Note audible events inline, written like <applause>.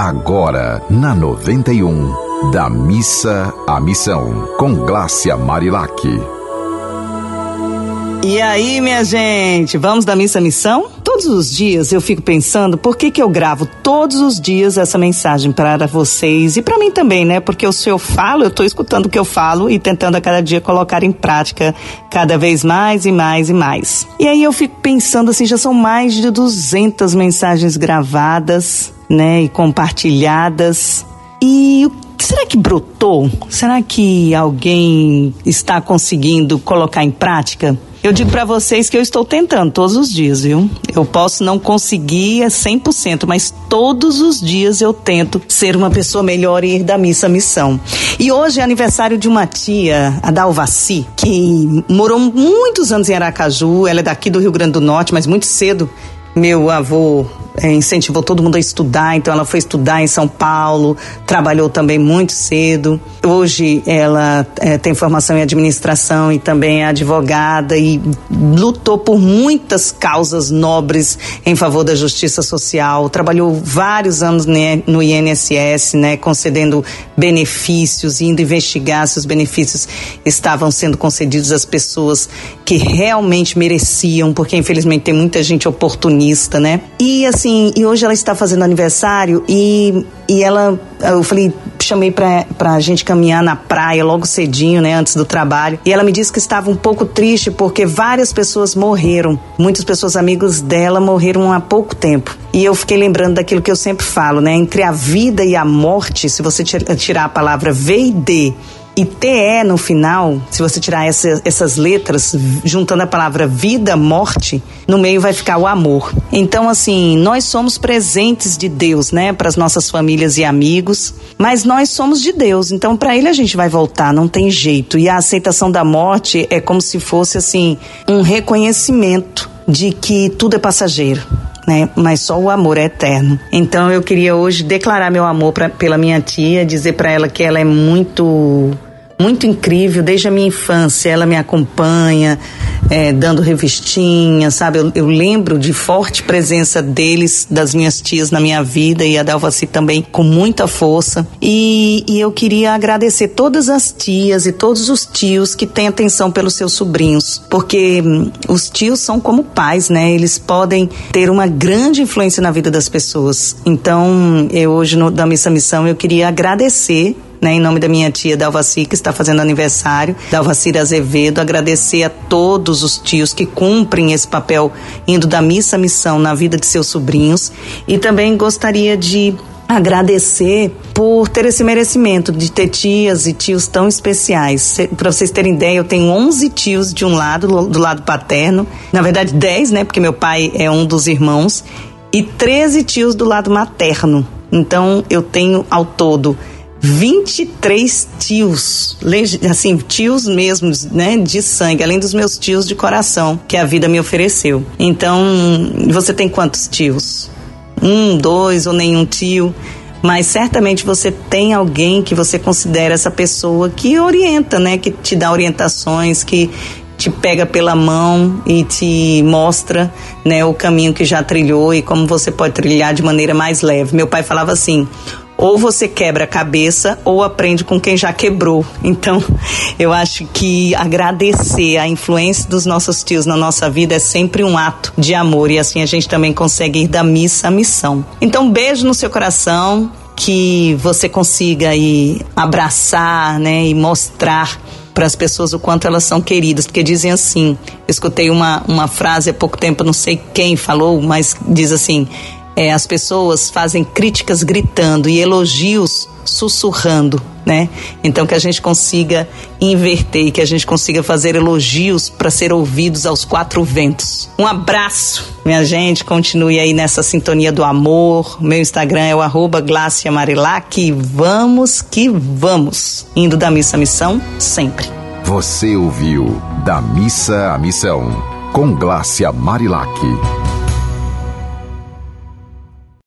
Agora, na 91, da missa à missão, com Glácia Marilac. E aí, minha gente, vamos da missa à missão? Todos os dias eu fico pensando por que, que eu gravo todos os dias essa mensagem para vocês e para mim também, né? Porque se eu falo, eu estou escutando o que eu falo e tentando a cada dia colocar em prática cada vez mais e mais e mais. E aí eu fico pensando assim, já são mais de 200 mensagens gravadas né, e compartilhadas. E será que brotou? Será que alguém está conseguindo colocar em prática? Eu digo para vocês que eu estou tentando todos os dias, viu? Eu posso não conseguir 100%, mas todos os dias eu tento ser uma pessoa melhor e ir da missa à missão. E hoje é aniversário de uma tia, a Dalvaci, que morou muitos anos em Aracaju. Ela é daqui do Rio Grande do Norte, mas muito cedo meu avô é, incentivou todo mundo a estudar, então ela foi estudar em São Paulo, trabalhou também muito cedo. Hoje ela é, tem formação em administração e também é advogada e lutou por muitas causas nobres em favor da justiça social. Trabalhou vários anos no INSS, né, concedendo benefícios, indo investigar se os benefícios estavam sendo concedidos às pessoas que realmente mereciam, porque infelizmente tem muita gente oportunista, né? E assim assim, e hoje ela está fazendo aniversário e, e ela, eu falei, chamei pra, pra gente caminhar na praia logo cedinho, né, antes do trabalho. E ela me disse que estava um pouco triste porque várias pessoas morreram. Muitas pessoas amigos dela morreram há pouco tempo. E eu fiquei lembrando daquilo que eu sempre falo, né, entre a vida e a morte, se você tirar a palavra V e D e TE no final, se você tirar essa, essas letras, juntando a palavra vida, morte, no meio vai ficar o amor. Então, assim, nós somos presentes de Deus, né, para as nossas famílias e amigos, mas nós somos de Deus, então para Ele a gente vai voltar, não tem jeito. E a aceitação da morte é como se fosse, assim, um reconhecimento de que tudo é passageiro. Né? Mas só o amor é eterno. Então eu queria hoje declarar meu amor pra, pela minha tia, dizer para ela que ela é muito muito incrível, desde a minha infância. Ela me acompanha, é, dando revistinha, sabe? Eu, eu, lembro de forte presença deles, das minhas tias na minha vida e a Dalvaci também com muita força. E, e eu queria agradecer todas as tias e todos os tios que têm atenção pelos seus sobrinhos, porque hum, os tios são como pais, né? Eles podem ter uma grande influência na vida das pessoas. Então, eu hoje no, da Missa Missão eu queria agradecer né, em nome da minha tia Dalvaci, que está fazendo aniversário, Dalvacira Azevedo, agradecer a todos os tios que cumprem esse papel indo da missa à missão na vida de seus sobrinhos e também gostaria de agradecer por ter esse merecimento de ter tias e tios tão especiais. Para vocês terem ideia, eu tenho 11 tios de um lado, do lado paterno, na verdade 10, né, porque meu pai é um dos irmãos, e 13 tios do lado materno. Então eu tenho ao todo 23 tios, assim, tios mesmos, né, de sangue, além dos meus tios de coração que a vida me ofereceu. Então, você tem quantos tios? Um, dois ou nenhum tio? Mas certamente você tem alguém que você considera essa pessoa que orienta, né, que te dá orientações, que te pega pela mão e te mostra né, o caminho que já trilhou e como você pode trilhar de maneira mais leve. Meu pai falava assim: ou você quebra a cabeça ou aprende com quem já quebrou. Então, <laughs> eu acho que agradecer a influência dos nossos tios na nossa vida é sempre um ato de amor e assim a gente também consegue ir da missa à missão. Então, beijo no seu coração, que você consiga aí abraçar, né, e mostrar para as pessoas o quanto elas são queridas, porque dizem assim, eu escutei uma, uma frase há pouco tempo, não sei quem falou, mas diz assim, é, as pessoas fazem críticas gritando e elogios sussurrando, né? Então que a gente consiga inverter e que a gente consiga fazer elogios para ser ouvidos aos quatro ventos. Um abraço, minha gente. Continue aí nessa sintonia do amor. Meu Instagram é o arroba Marilac. Vamos que vamos. Indo da missa à missão, sempre. Você ouviu Da Missa à Missão, com Glácia Marilac.